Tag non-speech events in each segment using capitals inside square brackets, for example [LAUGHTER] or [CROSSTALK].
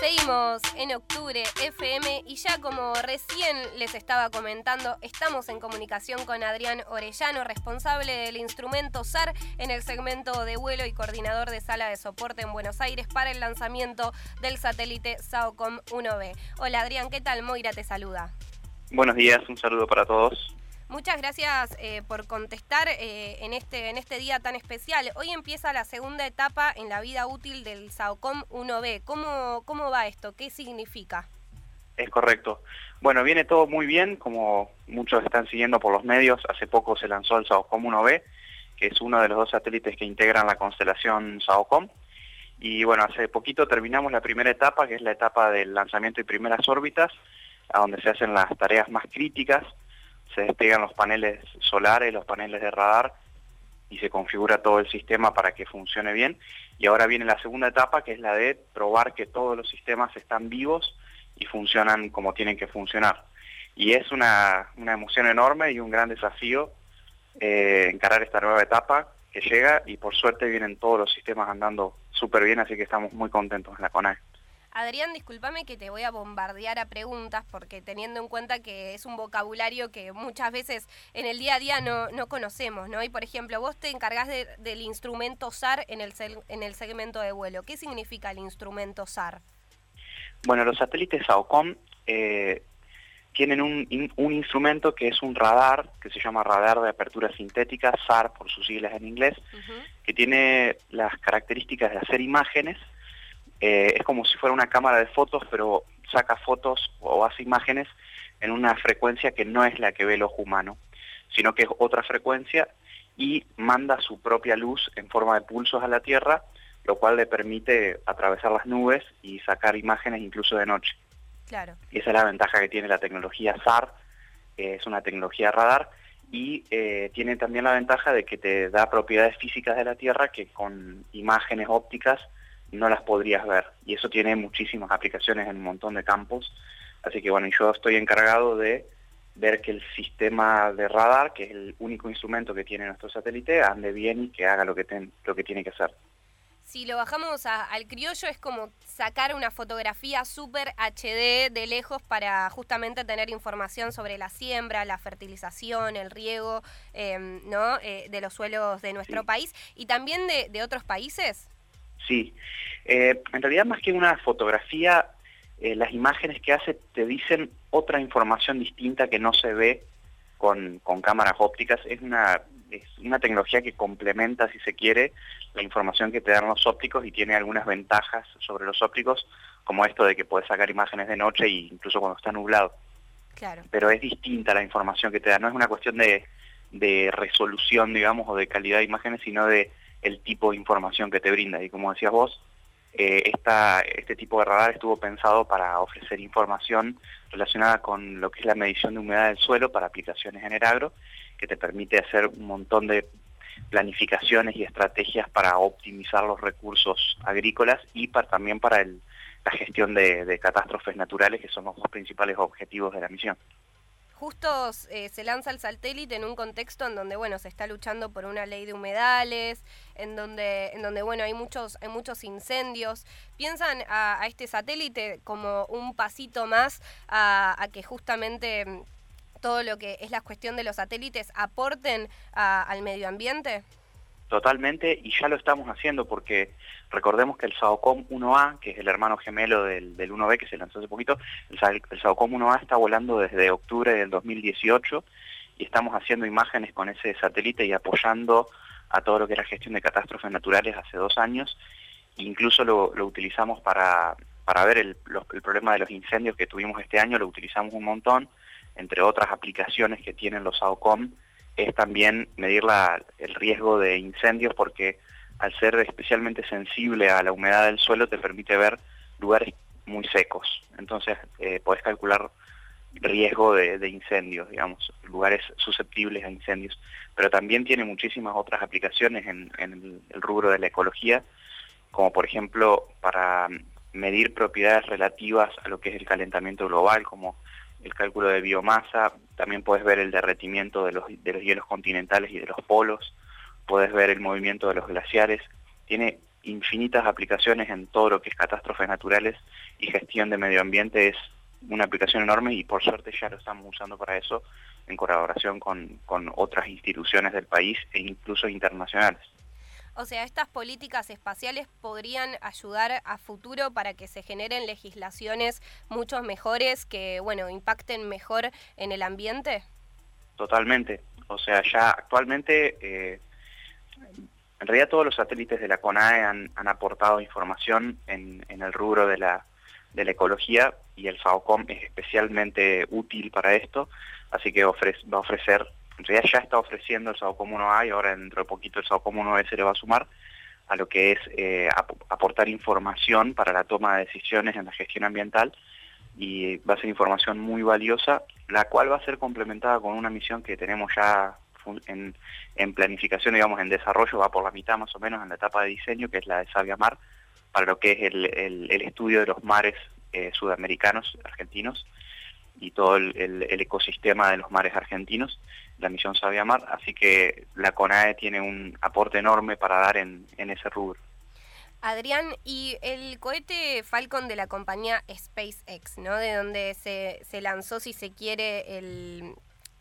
Seguimos en octubre FM y ya como recién les estaba comentando, estamos en comunicación con Adrián Orellano, responsable del instrumento SAR en el segmento de vuelo y coordinador de sala de soporte en Buenos Aires para el lanzamiento del satélite SAOCOM 1B. Hola Adrián, ¿qué tal? Moira te saluda. Buenos días, un saludo para todos. Muchas gracias eh, por contestar eh, en, este, en este día tan especial. Hoy empieza la segunda etapa en la vida útil del SAOCOM 1B. ¿Cómo, ¿Cómo va esto? ¿Qué significa? Es correcto. Bueno, viene todo muy bien, como muchos están siguiendo por los medios. Hace poco se lanzó el SAOCOM 1B, que es uno de los dos satélites que integran la constelación SAOCOM. Y bueno, hace poquito terminamos la primera etapa, que es la etapa del lanzamiento y primeras órbitas, a donde se hacen las tareas más críticas se despegan los paneles solares, los paneles de radar y se configura todo el sistema para que funcione bien. Y ahora viene la segunda etapa, que es la de probar que todos los sistemas están vivos y funcionan como tienen que funcionar. Y es una, emoción enorme y un gran desafío eh, encarar esta nueva etapa que llega y por suerte vienen todos los sistemas andando súper bien, así que estamos muy contentos en la CONAE. Adrián, discúlpame que te voy a bombardear a preguntas porque teniendo en cuenta que es un vocabulario que muchas veces en el día a día no, no conocemos, ¿no? Y por ejemplo, vos te encargás del instrumento SAR en el, en el segmento de vuelo. ¿Qué significa el instrumento SAR? Bueno, los satélites SAOCOM eh, tienen un, un, instrumento que es un radar, que se llama radar de apertura sintética, SAR por sus siglas en inglés, que tiene las características de hacer imágenes eh, es como si fuera una cámara de fotos, pero saca fotos o hace imágenes en una frecuencia que no es la que ve el ojo humano, sino que es otra frecuencia y manda su propia luz en forma de pulsos a la Tierra, lo cual le permite atravesar las nubes y sacar imágenes incluso de noche. Claro. Y esa es la ventaja que tiene la tecnología SAR, es una tecnología radar, y eh, tiene también la ventaja de que te da propiedades físicas de la Tierra que con imágenes ópticas no las podrías ver. Y eso tiene muchísimas aplicaciones en un montón de campos. Así que bueno, yo estoy encargado de ver que el sistema de radar, que es el único instrumento que tiene nuestro satélite, ande bien y que haga lo que, lo que tiene que hacer. Si lo bajamos al criollo es como sacar una fotografía súper HD de lejos para justamente tener información sobre la siembra, la fertilización, el riego em, ¿no? Eh, de los suelos de nuestro país y también de, de otros países. Sí, eh, en realidad más que una fotografía, eh, las imágenes que hace te dicen otra información distinta que no se ve con, cámaras ópticas. Es una, es una tecnología que complementa, si se quiere, la información que te dan los ópticos y tiene algunas ventajas sobre los ópticos, como esto de que puedes sacar imágenes de noche e incluso cuando está nublado. Claro. Pero es distinta la información que te da, no es una cuestión de, de resolución, digamos, o de calidad de imágenes, sino de el tipo de información que te brinda. Y como decías vos, eh, este tipo de radar estuvo pensado para ofrecer información relacionada con lo que es la medición de humedad del suelo para aplicaciones en el agro, que te permite hacer un montón de planificaciones y estrategias para optimizar los recursos agrícolas y para, también para la gestión de catástrofes naturales, que son los dos principales objetivos de la misión justo eh, se lanza el satélite en un contexto en donde bueno se está luchando por una ley de humedales, en donde, en donde bueno hay muchos, hay muchos incendios. ¿Piensan a, este satélite como un pasito más a, que justamente mm, todo lo que es la cuestión de los satélites aporten al medio ambiente? Totalmente, y ya lo estamos haciendo porque recordemos que el SAOCOM 1A, que es el hermano gemelo del, 1B que se lanzó hace poquito, el, SAOCOM 1A está volando desde octubre del 2018 y estamos haciendo imágenes con ese satélite y apoyando a todo lo que era gestión de catástrofes naturales hace dos años. Incluso lo, utilizamos para, para ver el problema de los incendios que tuvimos este año, lo utilizamos un montón, entre otras aplicaciones que tienen los SAOCOM es también medir el riesgo de incendios porque al ser especialmente sensible a la humedad del suelo te permite ver lugares muy secos. Entonces eh, podés calcular riesgo de, incendios, digamos, lugares susceptibles a incendios. Pero también tiene muchísimas otras aplicaciones en, en el rubro de la ecología, como por ejemplo para medir propiedades relativas a lo que es el calentamiento global, como el cálculo de biomasa, también puedes ver el derretimiento de los, de los hielos continentales y de los polos, puedes ver el movimiento de los glaciares, tiene infinitas aplicaciones en todo lo que es catástrofes naturales y gestión de medio ambiente es una aplicación enorme y por suerte ya lo estamos usando para eso en colaboración con, con otras instituciones del país e incluso internacionales. O sea, estas políticas espaciales podrían ayudar a futuro para que se generen legislaciones mucho mejores que, bueno, impacten mejor en el ambiente. Totalmente. O sea, ya actualmente, eh, en realidad todos los satélites de la CONAE han, aportado información en, el rubro de la, de la ecología y el FAOCOM es especialmente útil para esto, así que va a ofrecer en realidad ya está ofreciendo el SAOCOM 1A y ahora dentro de poquito el SAOCOM 1B se le va a sumar a lo que es eh, aportar información para la toma de decisiones en la gestión ambiental y va a ser información muy valiosa, la cual va a ser complementada con una misión que tenemos ya en, planificación, digamos, en desarrollo, va por la mitad más o menos en la etapa de diseño, que es la de Sabia Mar, para lo que es el, estudio de los mares eh, sudamericanos, argentinos, y todo el, ecosistema de los mares argentinos, la misión Sabia Mar, así que la CONAE tiene un aporte enorme para dar en, ese rubro. Adrián, y el cohete Falcon de la compañía SpaceX, ¿no? De donde se, se lanzó, si se quiere, el,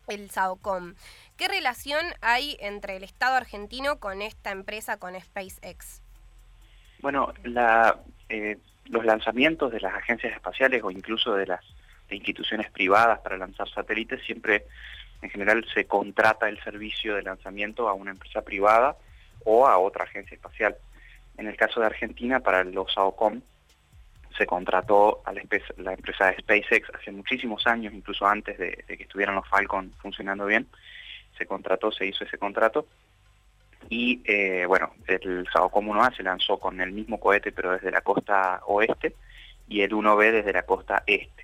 el SAOCOM. ¿Qué relación hay entre el Estado argentino con esta empresa, con SpaceX? Bueno, la, eh, los lanzamientos de las agencias espaciales o incluso de las de instituciones privadas para lanzar satélites, siempre en general se contrata el servicio de lanzamiento a una empresa privada o a otra agencia espacial. En el caso de Argentina, para los AOCOM, se contrató a la, empresa SpaceX hace muchísimos años, incluso antes de, que estuvieran los Falcon funcionando bien. Se contrató, se hizo ese contrato. Y eh, bueno, el SAOCOM 1A se lanzó con el mismo cohete, pero desde la costa oeste, y el 1B desde la costa este.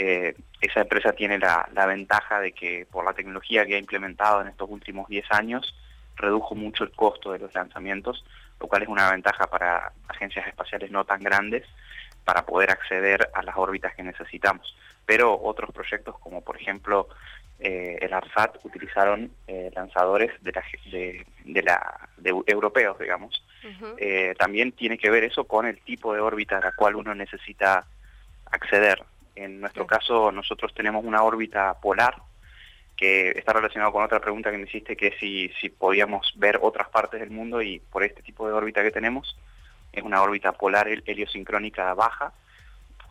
Eh, esa empresa tiene la, ventaja de que por la tecnología que ha implementado en estos últimos 10 años, redujo mucho el costo de los lanzamientos, lo cual es una ventaja para agencias espaciales no tan grandes para poder acceder a las órbitas que necesitamos. Pero otros proyectos, como por ejemplo eh, el ARSAT, utilizaron eh, lanzadores de, la, de, la, de europeos, digamos. también tiene que ver eso con el tipo de órbita a la cual uno necesita acceder. En nuestro caso, nosotros tenemos una órbita polar, que está relacionado con otra pregunta que me hiciste, que es si, si podíamos ver otras partes del mundo y por este tipo de órbita que tenemos, es una órbita polar heliosincrónica baja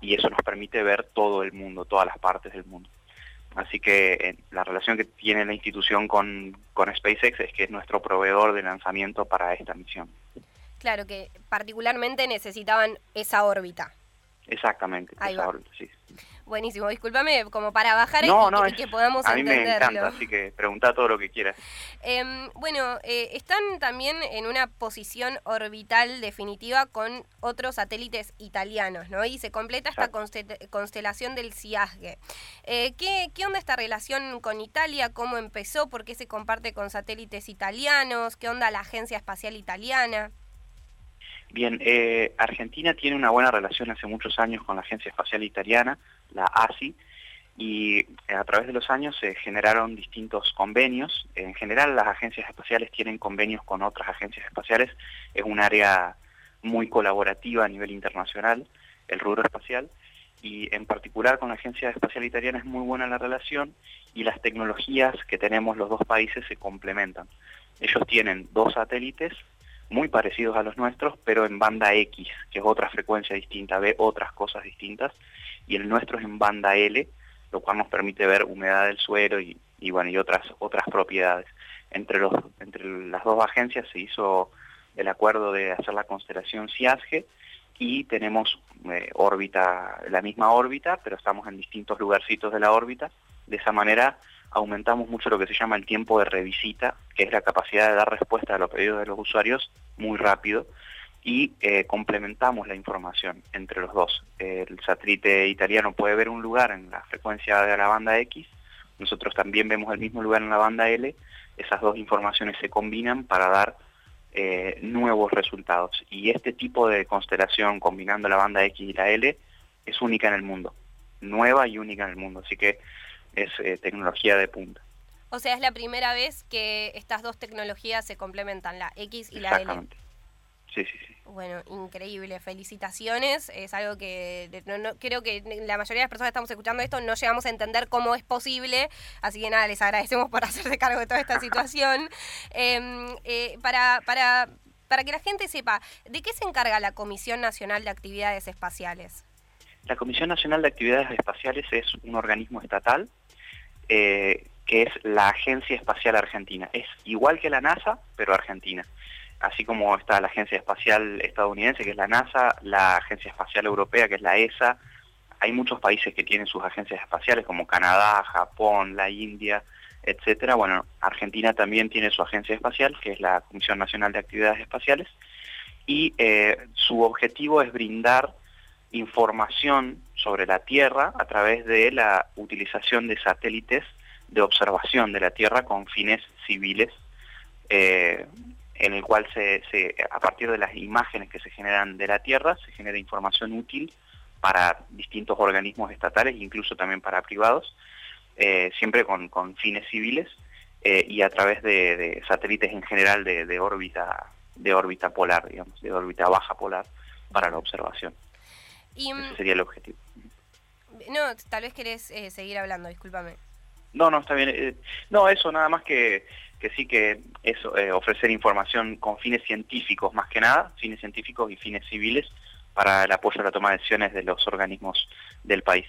y eso nos permite ver todo el mundo, todas las partes del mundo. Así que eh, la relación que tiene la institución con, con SpaceX es que es nuestro proveedor de lanzamiento para esta misión. Claro que particularmente necesitaban esa órbita. Exactamente, sí. Buenísimo, discúlpame, como para bajar y, que podamos a mí me encanta, así que pregunta todo lo que quieras. Em, bueno, eh, están también en una posición orbital definitiva con otros satélites italianos, ¿no? Y se completa esta constelación del CIASGE. Eh, ¿qué, ¿Qué onda esta relación con Italia? ¿Cómo empezó? ¿Por qué se comparte con satélites italianos? ¿Qué onda la Agencia Espacial Italiana? Bien, eh, Argentina tiene una buena relación hace muchos años con la Agencia Espacial Italiana, la ASI, y eh, a través de los años se generaron distintos convenios. En general las agencias espaciales tienen convenios con otras agencias espaciales, es un área muy colaborativa a nivel internacional, el rubro espacial, y en particular con la Agencia Espacial Italiana es muy buena la relación y las tecnologías que tenemos los dos países se complementan. Ellos tienen dos satélites muy parecidos a los nuestros, pero en banda X, que es otra frecuencia distinta, ve otras cosas distintas, y el nuestro es en banda L, lo cual nos permite ver humedad del suelo y, bueno, y otras, otras propiedades. Entre, los, entre las dos agencias se hizo el acuerdo de hacer la constelación CIASGE y tenemos eh, órbita, la misma órbita, pero estamos en distintos lugarcitos de la órbita. De esa manera aumentamos mucho lo que se llama el tiempo de revisita, que es la capacidad de dar respuesta a los pedidos de los usuarios muy rápido, y eh, complementamos la información entre los dos. El satélite italiano puede ver un lugar en la frecuencia de la banda X, nosotros también vemos el mismo lugar en la banda L, esas dos informaciones se combinan para dar eh, nuevos resultados. Y este tipo de constelación combinando la banda X y la L es única en el mundo, nueva y única en el mundo. Así que es eh, tecnología de punta. O sea, es la primera vez que estas dos tecnologías se complementan, la X y la L. sí, sí, sí. Bueno, increíble, felicitaciones. Es algo que no, creo que la mayoría de las personas que estamos escuchando esto no llegamos a entender cómo es posible. Así que nada, les agradecemos por hacerse cargo de toda esta situación. [LAUGHS] Em, eh, para, para, para que la gente sepa, ¿de qué se encarga la Comisión Nacional de Actividades Espaciales? La Comisión Nacional de Actividades Espaciales es un organismo estatal eh, que es la Agencia Espacial Argentina. Es igual que la NASA, pero argentina así como está la Agencia Espacial Estadounidense, que es la NASA, la Agencia Espacial Europea, que es la ESA. Hay muchos países que tienen sus agencias espaciales, como Canadá, Japón, la India, etcétera. Bueno, Argentina también tiene su agencia espacial, que es la Comisión Nacional de Actividades Espaciales, y eh, su objetivo es brindar información sobre la Tierra a través de la utilización de satélites de observación de la Tierra con fines civiles eh, en el cual se, a partir de las imágenes que se generan de la Tierra se genera información útil para distintos organismos estatales, incluso también para privados, eh, siempre con, fines civiles eh, y a través de, satélites en general de, órbita de órbita polar, digamos, de órbita baja polar para la observación. Y, Ese sería el objetivo. No, tal vez querés eh, seguir hablando, discúlpame. No, no, está bien. no, eso nada más que que sí que es eh, ofrecer información con fines científicos más que nada, fines científicos y fines civiles para el apoyo a la toma de decisiones de los organismos del país.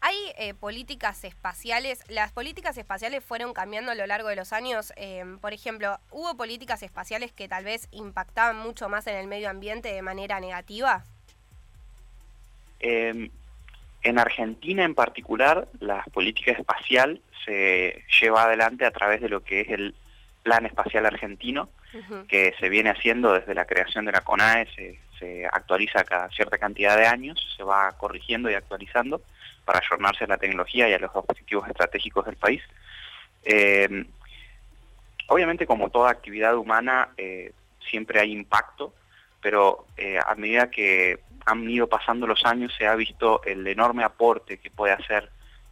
Hay eh, políticas espaciales, las políticas espaciales fueron cambiando a lo largo de los años. Em, por ejemplo, ¿hubo políticas espaciales que tal vez impactaban mucho más en el medio ambiente de manera negativa? Em, en Argentina en particular, la política espacial se lleva adelante a través de lo que es el Plan Espacial Argentino, que se viene haciendo desde la creación de la CONAE, se, actualiza cada cierta cantidad de años, se va corrigiendo y actualizando para ayornarse a la tecnología y a los objetivos estratégicos del país. Eh, obviamente, como toda actividad humana, eh, siempre hay impacto, pero eh, a medida que han ido pasando los años se ha visto el enorme aporte que puede hacer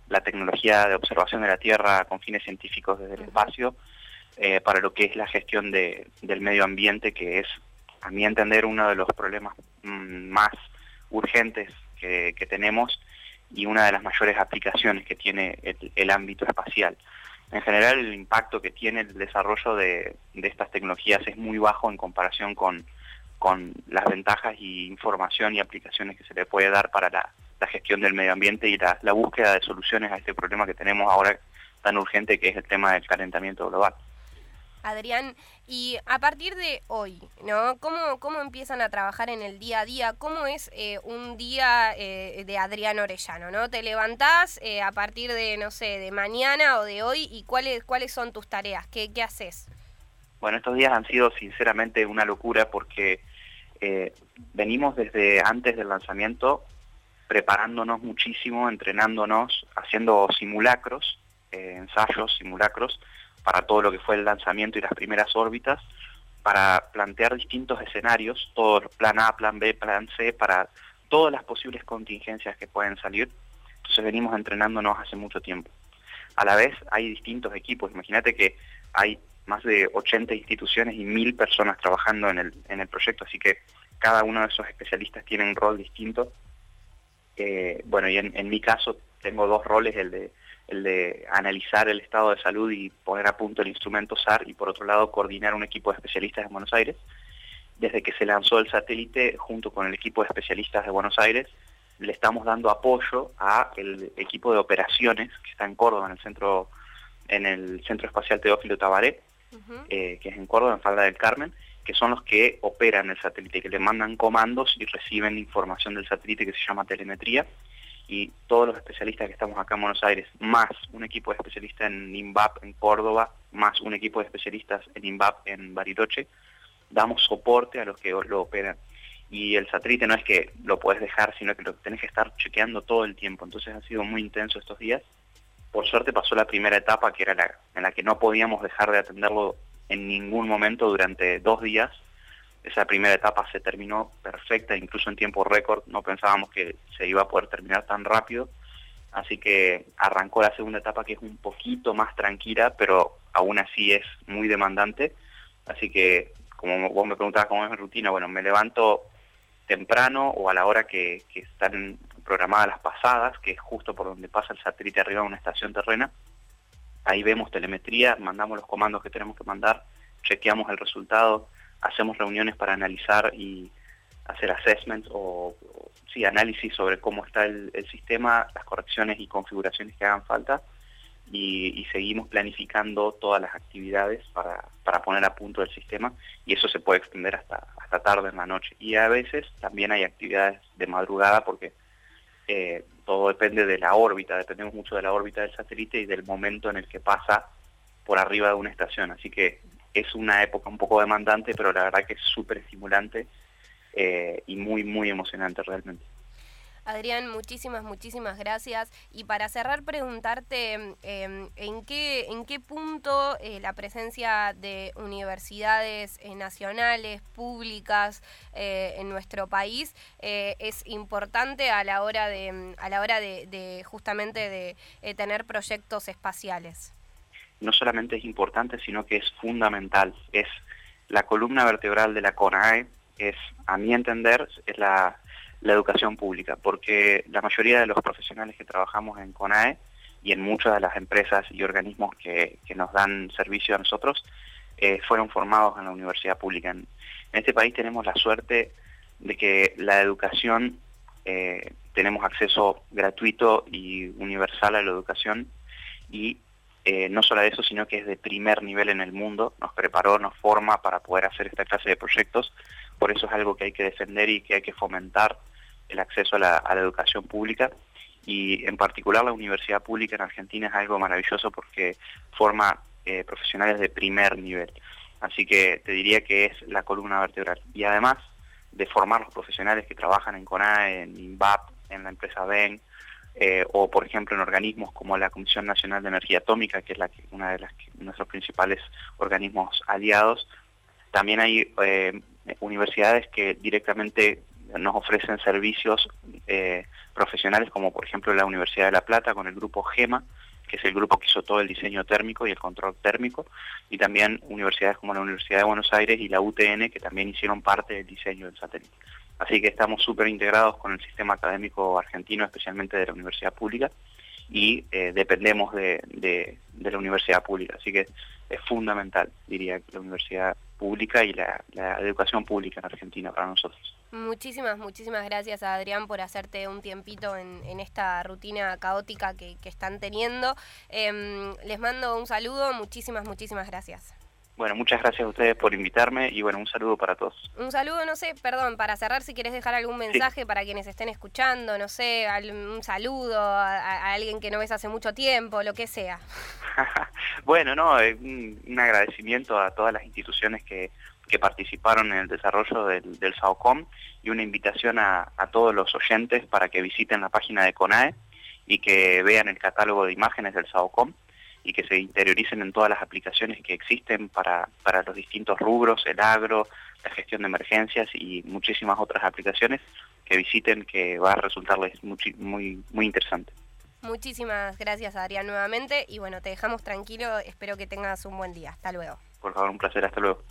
la tecnología de observación de la Tierra con fines científicos desde el espacio eh, para lo que es la gestión del medio ambiente, que es, a mi entender, uno de los problemas mm, más urgentes que, tenemos y una de las mayores aplicaciones que tiene el, ámbito espacial. En general, el impacto que tiene el desarrollo de, estas tecnologías es muy bajo en comparación con, con las ventajas y información y aplicaciones que se le puede dar para la, la gestión del medio ambiente y la, búsqueda de soluciones a este problema que tenemos ahora tan urgente que es el tema del calentamiento global. Adrián, y a partir de hoy, ¿no? ¿Cómo, cómo empiezan a trabajar en el día a día? ¿Cómo es eh, un día eh, de Adrián Orellano, ¿no? ¿Te levantás eh, a partir de, no sé, de mañana o de hoy y cuáles, cuáles son tus tareas? ¿Qué, qué haces? Bueno, estos días han sido sinceramente una locura porque venimos desde antes del lanzamiento preparándonos muchísimo, entrenándonos, haciendo simulacros, eh, ensayos, simulacros, para todo lo que fue el lanzamiento y las primeras órbitas, para plantear distintos escenarios, todo plan A, plan B, plan C, para todas las posibles contingencias que pueden salir. Entonces venimos entrenándonos hace mucho tiempo. A la vez hay distintos equipos, imagínate que hay más de 80 instituciones y mil personas trabajando en el, en el proyecto, así que cada uno de esos especialistas tiene un rol distinto bueno, y en, mi caso tengo dos roles, el de, el de analizar el estado de salud y poner a punto el instrumento SAR y por otro lado coordinar un equipo de especialistas en Buenos Aires. Desde que se lanzó el satélite junto con el equipo de especialistas de Buenos Aires, le estamos dando apoyo a el equipo de operaciones que está en Córdoba, en el centro, en el Centro Espacial Teófilo Tabaré, eh, que es en Córdoba, en Falda del Carmen, que son los que operan el satélite, que le mandan comandos y reciben información del satélite que se llama telemetría. Y todos los especialistas que estamos acá en Buenos Aires, más un equipo de especialistas en INVAP en Córdoba, más un equipo de especialistas en INVAP en Bariloche, damos soporte a los que lo operan. Y el satélite no es que lo puedes dejar, sino que lo tenés que estar chequeando todo el tiempo. Entonces ha sido muy intenso estos días. Por suerte pasó la primera etapa, que era la en la que no podíamos dejar de atenderlo en ningún momento durante dos días. Esa primera etapa se terminó perfecta, incluso en tiempo récord, no pensábamos que se iba a poder terminar tan rápido, así que arrancó la segunda etapa que es un poquito más tranquila, pero aún así es muy demandante, así que como vos me preguntabas cómo es mi rutina, bueno, me levanto temprano o a la hora que, están programadas las pasadas, que es justo por donde pasa el satélite arriba de una estación terrena. Ahí vemos telemetría, mandamos los comandos que tenemos que mandar, chequeamos el resultado, hacemos reuniones para analizar y hacer assessments o, sí, análisis sobre cómo está el, sistema, las correcciones y configuraciones que hagan falta y, seguimos planificando todas las actividades para, para, poner a punto el sistema y eso se puede extender hasta, hasta tarde en la noche. Y a veces también hay actividades de madrugada porque eh, todo depende de la órbita, dependemos mucho de la órbita del satélite y del momento en el que pasa por arriba de una estación. Así que es una época un poco demandante, pero la verdad que es súper estimulante eh, y muy, muy emocionante realmente. Adrián, muchísimas, muchísimas gracias. Y para cerrar, preguntarte em, en, qué, en qué punto eh, la presencia de universidades eh, nacionales, públicas en nuestro país es importante a la hora de, a la hora de justamente de tener proyectos espaciales. No solamente es importante, sino que es fundamental. Es la columna vertebral de la CONAE, es, a mi entender, es la, educación pública, porque la mayoría de los profesionales que trabajamos en CONAE y en muchas de las empresas y organismos que, nos dan servicio a nosotros, eh, fueron formados en la universidad pública. En, este país tenemos la suerte de que la educación, eh, tenemos acceso gratuito y universal a la educación y eh, no solo eso, sino que es de primer nivel en el mundo, nos preparó, nos forma para poder hacer esta clase de proyectos por eso es algo que hay que defender y que hay que fomentar el acceso a la, educación pública y en particular la universidad pública en Argentina es algo maravilloso porque forma eh, profesionales de primer nivel. Así que te diría que es la columna vertebral. Y además de formar los profesionales que trabajan en CONAE, en INVAP, en la empresa BEN, eh, o por ejemplo en organismos como la Comisión Nacional de Energía Atómica, que es la una de nuestros principales organismos aliados, también hay eh, universidades que directamente nos ofrecen servicios eh, profesionales, como por ejemplo la Universidad de La Plata con el grupo GEMA, que es el grupo que hizo todo el diseño térmico y el control térmico, y también universidades como la Universidad de Buenos Aires y la UTN, que también hicieron parte del diseño del satélite. Así que estamos súper integrados con el sistema académico argentino, especialmente de la universidad pública, y eh, dependemos de, de, la universidad pública. Así que es fundamental, diría, la universidad pública y la, educación pública en Argentina para nosotros. Muchísimas, muchísimas gracias a Adrián por hacerte un tiempito en, esta rutina caótica que, que están teniendo. Em, les mando un saludo, muchísimas, muchísimas gracias. Bueno, muchas gracias a ustedes por invitarme y bueno, un saludo para todos. Un saludo, no sé, perdón, para cerrar, si quieres dejar algún mensaje para quienes estén escuchando, no sé, un saludo a, alguien que no ves hace mucho tiempo, lo que sea. [LAUGHS] bueno, no, eh, un, agradecimiento a todas las instituciones que, participaron en el desarrollo del, del SAOCOM y una invitación a, a todos los oyentes para que visiten la página de CONAE y que vean el catálogo de imágenes del SAOCOM y que se interioricen en todas las aplicaciones que existen para, para los distintos rubros, el agro, la gestión de emergencias y muchísimas otras aplicaciones que visiten que va a resultarles muy, muy, muy interesante. Muchísimas gracias Adrián nuevamente y bueno, te dejamos tranquilo, espero que tengas un buen día. Hasta luego. Por favor, un placer, hasta luego.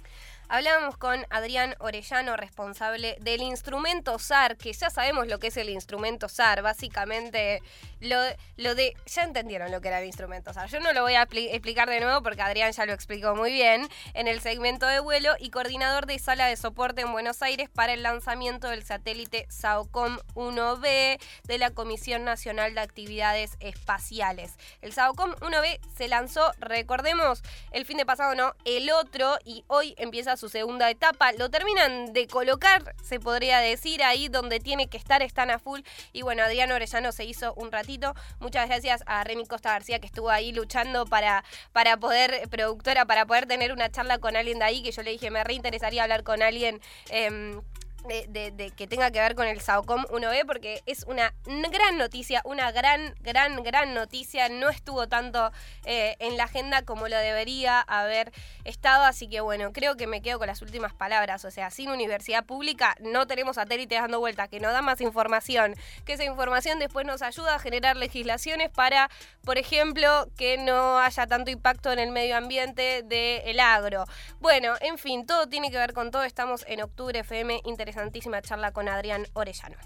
Hablábamos con Adrián Orellano, responsable del instrumento SAR, que ya sabemos lo que es el instrumento SAR, básicamente lo, lo de... Ya entendieron lo que era el instrumento SAR. Yo no lo voy a explicar de nuevo porque Adrián ya lo explicó muy bien en el segmento de vuelo y coordinador de sala de soporte en Buenos Aires para el lanzamiento del satélite SAOCOM 1B de la Comisión Nacional de Actividades Espaciales. El SAOCOM 1B se lanzó, recordemos, el fin de pasado no, el otro y hoy empieza su segunda etapa. Lo terminan de colocar, se podría decir, ahí donde tiene que estar, están a full. Y bueno, Adriano Orellano se hizo un ratito. Muchas gracias a Remy Costa García que estuvo ahí luchando para, para poder, productora, para poder tener una charla con alguien de ahí, que yo le dije, me reinteresaría hablar con alguien. Em, de, que tenga que ver con el SAOCOM 1B porque es una gran noticia, una gran, gran, gran noticia. No estuvo tanto eh, en la agenda como lo debería haber estado, así que bueno, creo que me quedo con las últimas palabras. O sea, sin universidad pública no tenemos satélites dando vueltas, que nos da más información, que esa información después nos ayuda a generar legislaciones para, por ejemplo, que no haya tanto impacto en el medio ambiente del agro. Bueno, en fin, todo tiene que ver con todo. Estamos en octubre FM interesante interesantísima charla con Adrián Orellano.